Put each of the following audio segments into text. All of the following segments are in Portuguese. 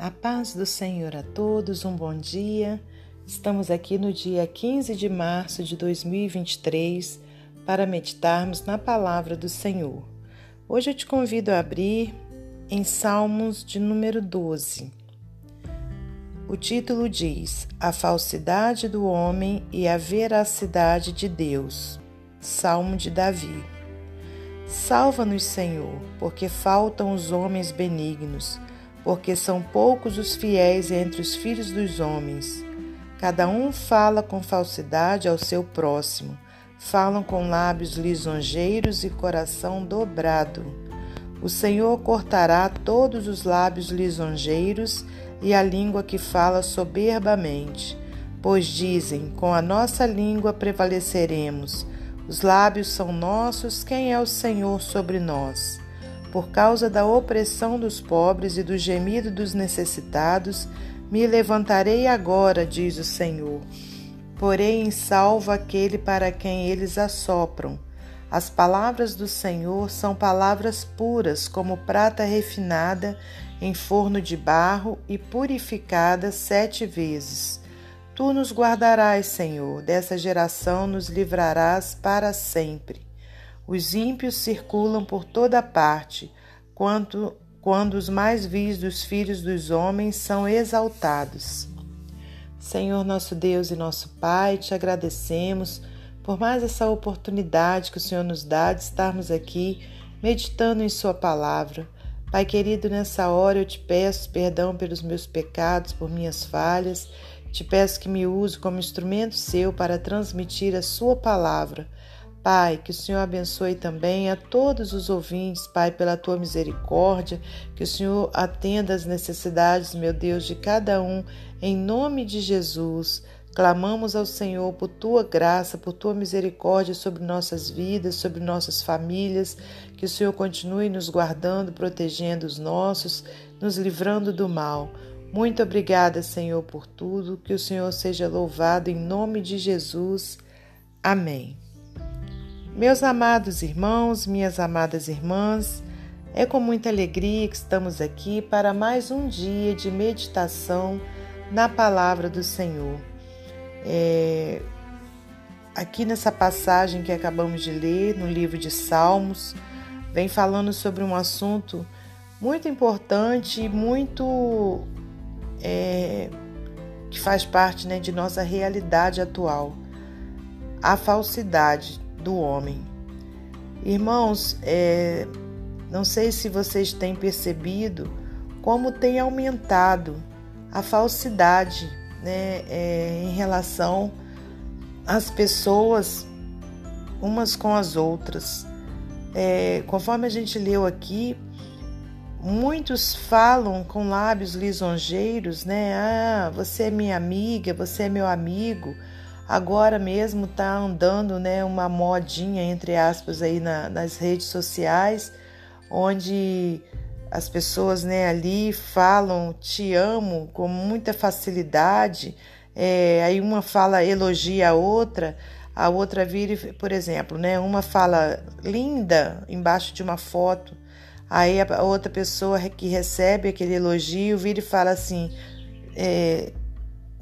A paz do Senhor a todos, um bom dia. Estamos aqui no dia 15 de março de 2023 para meditarmos na palavra do Senhor. Hoje eu te convido a abrir em Salmos de número 12. O título diz: A falsidade do homem e a veracidade de Deus. Salmo de Davi. Salva-nos, Senhor, porque faltam os homens benignos porque são poucos os fiéis entre os filhos dos homens. Cada um fala com falsidade ao seu próximo, falam com lábios lisonjeiros e coração dobrado. O Senhor cortará todos os lábios lisonjeiros e a língua que fala soberbamente, pois dizem: com a nossa língua prevaleceremos. Os lábios são nossos, quem é o Senhor sobre nós? Por causa da opressão dos pobres e do gemido dos necessitados, me levantarei agora, diz o Senhor. Porém, em salvo aquele para quem eles assopram. As palavras do Senhor são palavras puras, como prata refinada em forno de barro e purificada sete vezes. Tu nos guardarás, Senhor, dessa geração nos livrarás para sempre. Os ímpios circulam por toda parte, quanto, quando os mais vis dos filhos dos homens são exaltados. Senhor nosso Deus e nosso Pai, te agradecemos por mais essa oportunidade que o Senhor nos dá de estarmos aqui meditando em Sua palavra. Pai querido, nessa hora eu te peço perdão pelos meus pecados, por minhas falhas. Te peço que me use como instrumento seu para transmitir a Sua palavra Pai, que o Senhor abençoe também a todos os ouvintes, Pai, pela tua misericórdia, que o Senhor atenda às necessidades, meu Deus, de cada um, em nome de Jesus. Clamamos ao Senhor por tua graça, por tua misericórdia sobre nossas vidas, sobre nossas famílias, que o Senhor continue nos guardando, protegendo os nossos, nos livrando do mal. Muito obrigada, Senhor, por tudo. Que o Senhor seja louvado em nome de Jesus. Amém. Meus amados irmãos, minhas amadas irmãs, é com muita alegria que estamos aqui para mais um dia de meditação na palavra do Senhor. É, aqui nessa passagem que acabamos de ler no livro de Salmos, vem falando sobre um assunto muito importante e muito é, que faz parte né, de nossa realidade atual: a falsidade do homem. Irmãos, é, não sei se vocês têm percebido como tem aumentado a falsidade né, é, em relação às pessoas umas com as outras. É, conforme a gente leu aqui, muitos falam com lábios lisonjeiros, né? Ah, você é minha amiga, você é meu amigo. Agora mesmo está andando né, uma modinha, entre aspas, aí na, nas redes sociais, onde as pessoas né, ali falam te amo com muita facilidade. É, aí uma fala elogia a outra, a outra vira, por exemplo, né, uma fala linda embaixo de uma foto, aí a outra pessoa que recebe aquele elogio vira e fala assim: é,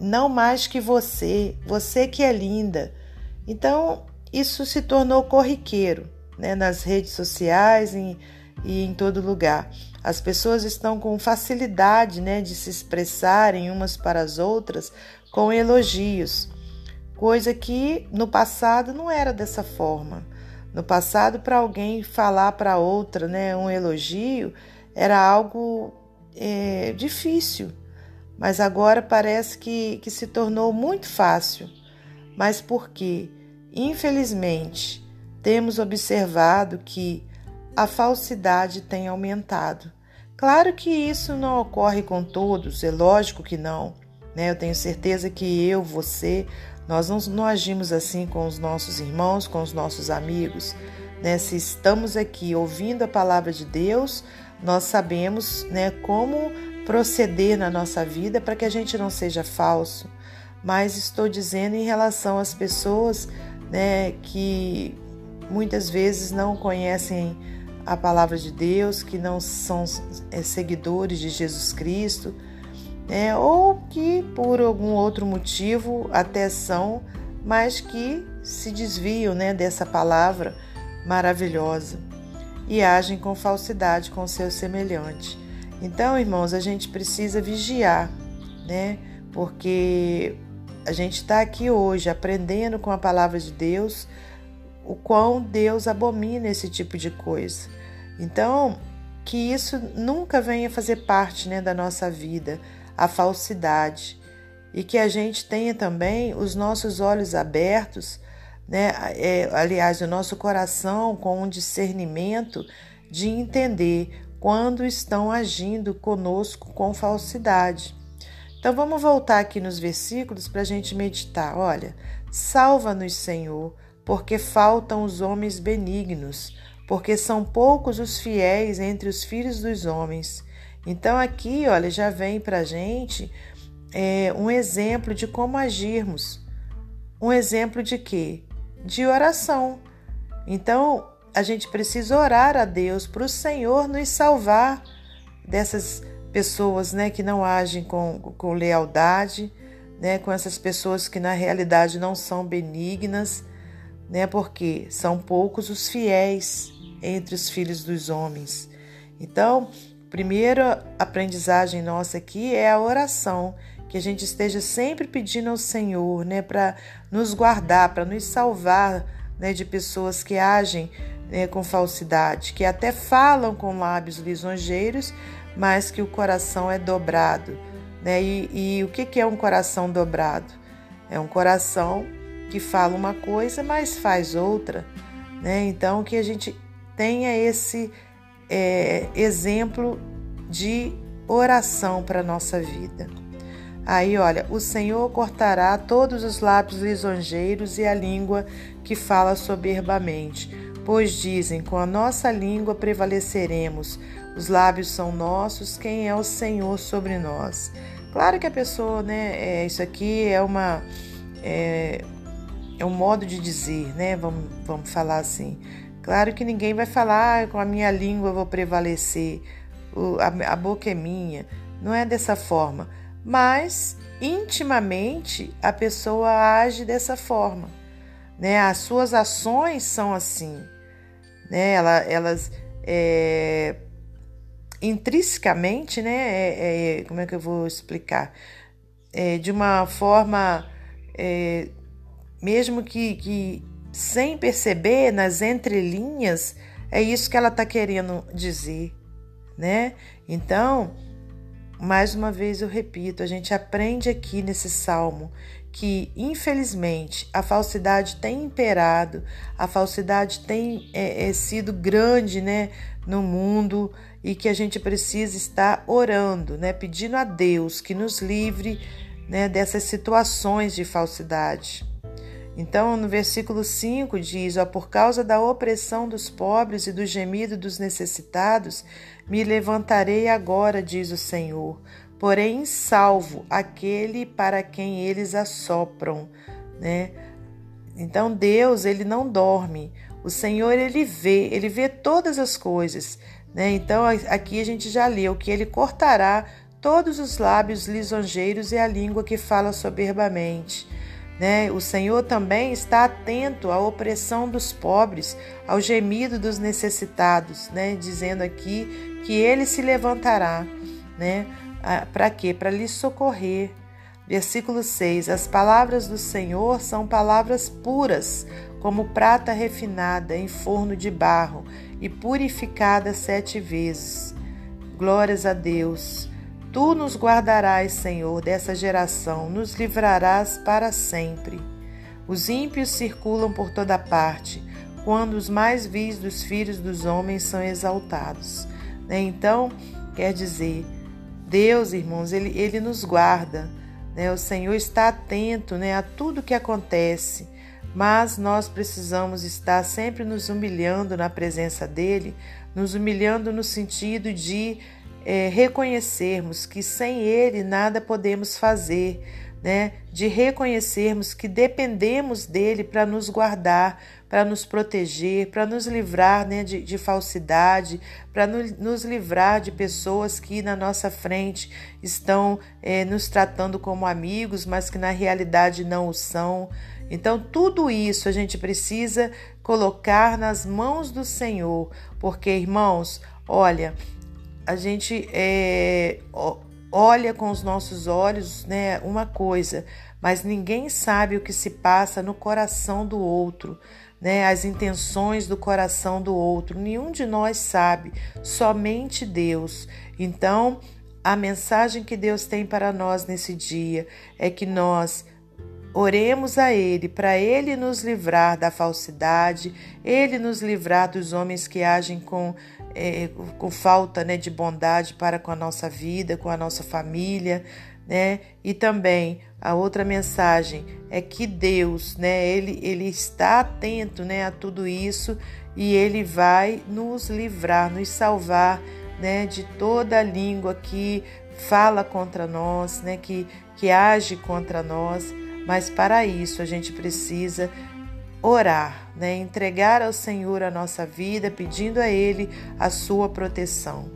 não mais que você, você que é linda. Então, isso se tornou corriqueiro né, nas redes sociais e, em todo lugar. As pessoas estão com facilidade né, de se expressarem umas para as outras com elogios, coisa que no passado não era dessa forma. No passado, para alguém falar para outra né, um elogio era algo é, difícil mas agora parece que, que se tornou muito fácil. Mas porque, infelizmente, temos observado que a falsidade tem aumentado. Claro que isso não ocorre com todos, é lógico que não. Né? Eu tenho certeza que eu, você, nós não, não agimos assim com os nossos irmãos, com os nossos amigos. Né? Se estamos aqui ouvindo a palavra de Deus, nós sabemos né, como proceder na nossa vida para que a gente não seja falso, mas estou dizendo em relação às pessoas né, que muitas vezes não conhecem a palavra de Deus, que não são é, seguidores de Jesus Cristo. né? ou que por algum outro motivo até são, mas que se desviam né, dessa palavra maravilhosa e agem com falsidade com seu semelhante. Então, irmãos, a gente precisa vigiar, né? Porque a gente está aqui hoje aprendendo com a palavra de Deus o quão Deus abomina esse tipo de coisa. Então, que isso nunca venha fazer parte né, da nossa vida, a falsidade, e que a gente tenha também os nossos olhos abertos, né, é, aliás, o nosso coração com um discernimento de entender quando estão agindo conosco com falsidade. Então vamos voltar aqui nos versículos para a gente meditar. Olha, salva-nos, Senhor, porque faltam os homens benignos, porque são poucos os fiéis entre os filhos dos homens. Então aqui, olha, já vem para a gente é, um exemplo de como agirmos. Um exemplo de quê? De oração. Então, a gente precisa orar a Deus para o Senhor nos salvar dessas pessoas né, que não agem com, com lealdade, né, com essas pessoas que na realidade não são benignas, né, porque são poucos os fiéis entre os filhos dos homens. Então, primeira aprendizagem nossa aqui é a oração, que a gente esteja sempre pedindo ao Senhor, né, para nos guardar, para nos salvar, né, de pessoas que agem né, com falsidade, que até falam com lábios lisonjeiros, mas que o coração é dobrado. Né? E, e o que, que é um coração dobrado? É um coração que fala uma coisa, mas faz outra. Né? Então, que a gente tenha esse é, exemplo de oração para a nossa vida. Aí, olha, o Senhor cortará todos os lábios lisonjeiros e a língua que fala soberbamente Pois dizem: com a nossa língua prevaleceremos, os lábios são nossos, quem é o Senhor sobre nós? Claro que a pessoa, né? É, isso aqui é uma. É, é um modo de dizer, né? Vamos, vamos falar assim. Claro que ninguém vai falar, ah, com a minha língua eu vou prevalecer, o, a, a boca é minha. Não é dessa forma. Mas, intimamente, a pessoa age dessa forma. Né? As suas ações são assim né? Ela, elas é, intrinsecamente, né? É, é, como é que eu vou explicar? É, de uma forma, é, mesmo que, que sem perceber, nas entrelinhas, é isso que ela está querendo dizer, né? Então, mais uma vez eu repito, a gente aprende aqui nesse salmo que, infelizmente, a falsidade tem imperado, a falsidade tem é, é, sido grande né, no mundo e que a gente precisa estar orando, né, pedindo a Deus que nos livre né, dessas situações de falsidade. Então, no versículo 5 diz: ó, Por causa da opressão dos pobres e do gemido dos necessitados, me levantarei agora, diz o Senhor porém salvo aquele para quem eles assopram, né? Então Deus, ele não dorme. O Senhor, ele vê, ele vê todas as coisas, né? Então aqui a gente já leu que ele cortará todos os lábios lisonjeiros e a língua que fala soberbamente. Né? O Senhor também está atento à opressão dos pobres, ao gemido dos necessitados, né? dizendo aqui que ele se levantará. Né? Para quê? Para lhe socorrer. Versículo 6: As palavras do Senhor são palavras puras, como prata refinada em forno de barro e purificada sete vezes. Glórias a Deus. Tu nos guardarás, Senhor, dessa geração, nos livrarás para sempre. Os ímpios circulam por toda parte, quando os mais vis dos filhos dos homens são exaltados. Então, quer dizer, Deus, irmãos, ele, ele nos guarda. Né? O Senhor está atento né, a tudo que acontece, mas nós precisamos estar sempre nos humilhando na presença dEle, nos humilhando no sentido de é, reconhecermos que sem Ele nada podemos fazer, né, de reconhecermos que dependemos dele para nos guardar, para nos proteger, para nos livrar né, de, de falsidade, para no, nos livrar de pessoas que na nossa frente estão é, nos tratando como amigos, mas que na realidade não o são. Então, tudo isso a gente precisa colocar nas mãos do Senhor, porque, irmãos, olha, a gente é, olha com os nossos olhos né, uma coisa, mas ninguém sabe o que se passa no coração do outro, né, as intenções do coração do outro. Nenhum de nós sabe, somente Deus. Então, a mensagem que Deus tem para nós nesse dia é que nós Oremos a Ele, para Ele nos livrar da falsidade, Ele nos livrar dos homens que agem com, é, com falta né, de bondade para com a nossa vida, com a nossa família, né? E também a outra mensagem é que Deus, né, ele, ele está atento, né, a tudo isso e ele vai nos livrar, nos salvar, né, de toda a língua que fala contra nós, né, que que age contra nós. Mas para isso a gente precisa orar, né? entregar ao Senhor a nossa vida, pedindo a Ele a sua proteção.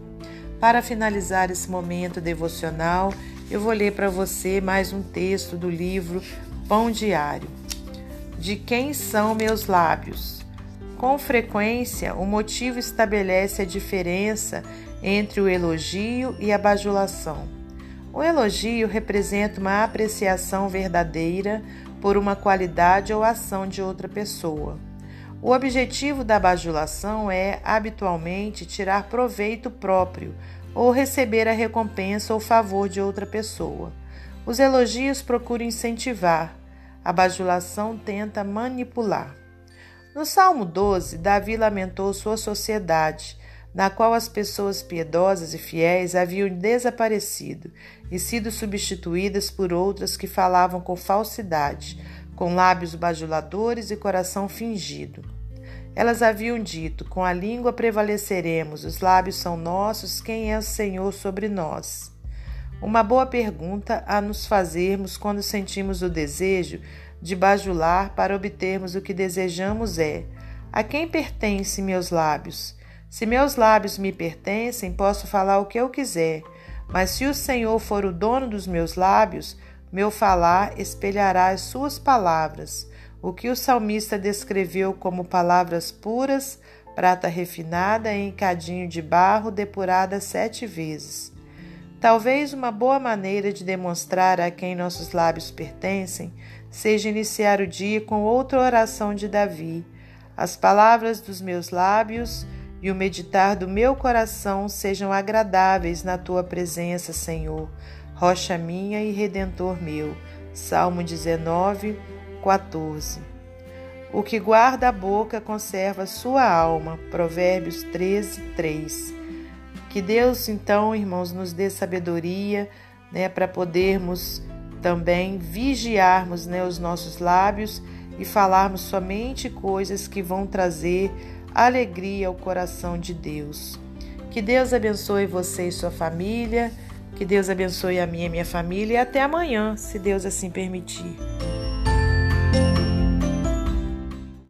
Para finalizar esse momento devocional, eu vou ler para você mais um texto do livro Pão Diário. De quem são meus lábios? Com frequência, o motivo estabelece a diferença entre o elogio e a bajulação. O elogio representa uma apreciação verdadeira por uma qualidade ou ação de outra pessoa. O objetivo da bajulação é, habitualmente, tirar proveito próprio ou receber a recompensa ou favor de outra pessoa. Os elogios procuram incentivar, a bajulação tenta manipular. No Salmo 12, Davi lamentou sua sociedade, na qual as pessoas piedosas e fiéis haviam desaparecido e sido substituídas por outras que falavam com falsidade, com lábios bajuladores e coração fingido. Elas haviam dito: Com a língua prevaleceremos, os lábios são nossos, quem é o Senhor sobre nós? Uma boa pergunta a nos fazermos quando sentimos o desejo de bajular para obtermos o que desejamos é: A quem pertence meus lábios? Se meus lábios me pertencem, posso falar o que eu quiser, mas se o Senhor for o dono dos meus lábios, meu falar espelhará as suas palavras, o que o salmista descreveu como palavras puras, prata refinada em cadinho de barro depurada sete vezes. Talvez uma boa maneira de demonstrar a quem nossos lábios pertencem seja iniciar o dia com outra oração de Davi. As palavras dos meus lábios e o meditar do meu coração sejam agradáveis na tua presença, Senhor, rocha minha e redentor meu. Salmo 19, 14. O que guarda a boca conserva sua alma. Provérbios 13, 3. Que Deus, então, irmãos, nos dê sabedoria né, para podermos também vigiarmos né, os nossos lábios e falarmos somente coisas que vão trazer alegria ao coração de Deus. Que Deus abençoe você e sua família, que Deus abençoe a minha e minha família e até amanhã, se Deus assim permitir.